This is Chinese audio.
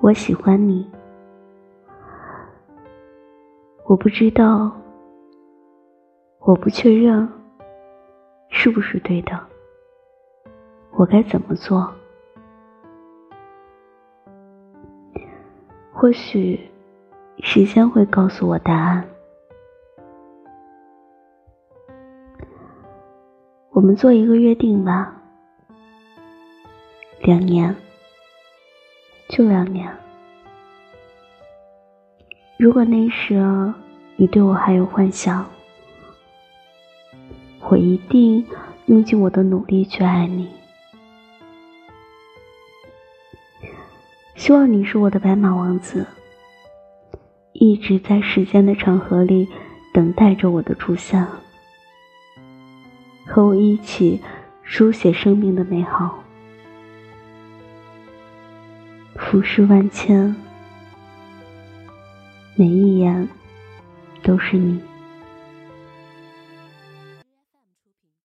我喜欢你，我不知道，我不确认是不是对的，我该怎么做？或许时间会告诉我答案。我们做一个约定吧，两年。就两年。如果那时你对我还有幻想，我一定用尽我的努力去爱你。希望你是我的白马王子，一直在时间的长河里等待着我的出现，和我一起书写生命的美好。浮世万千，每一眼都是你。